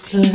Tanzclub.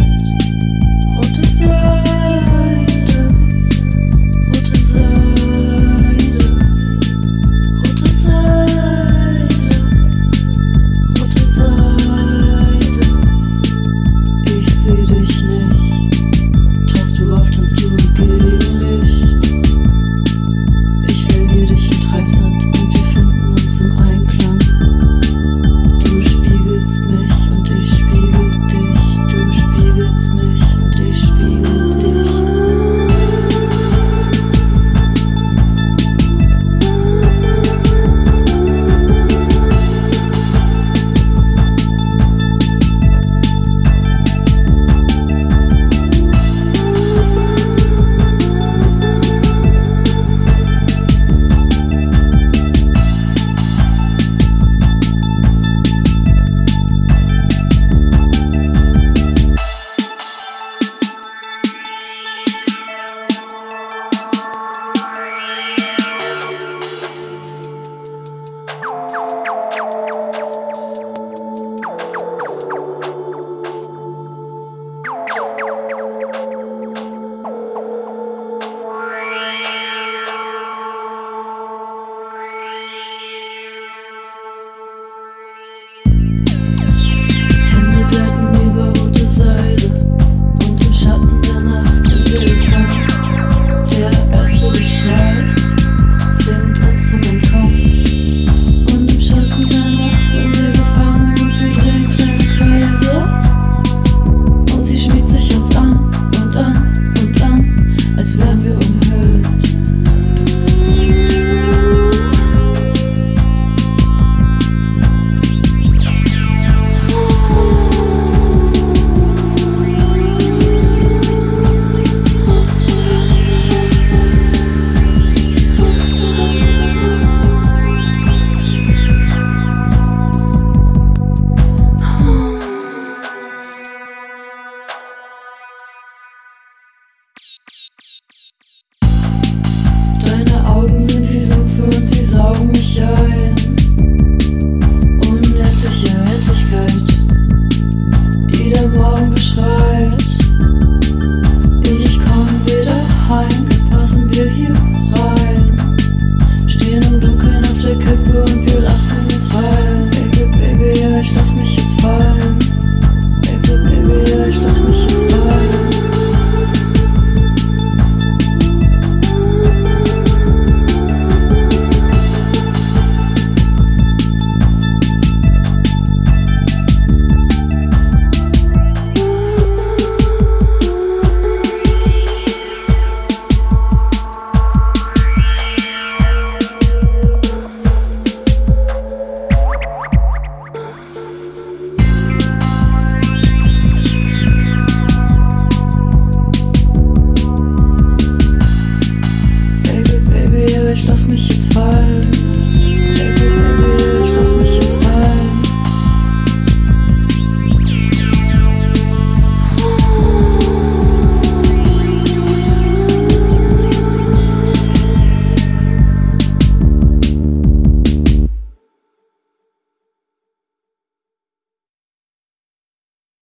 Em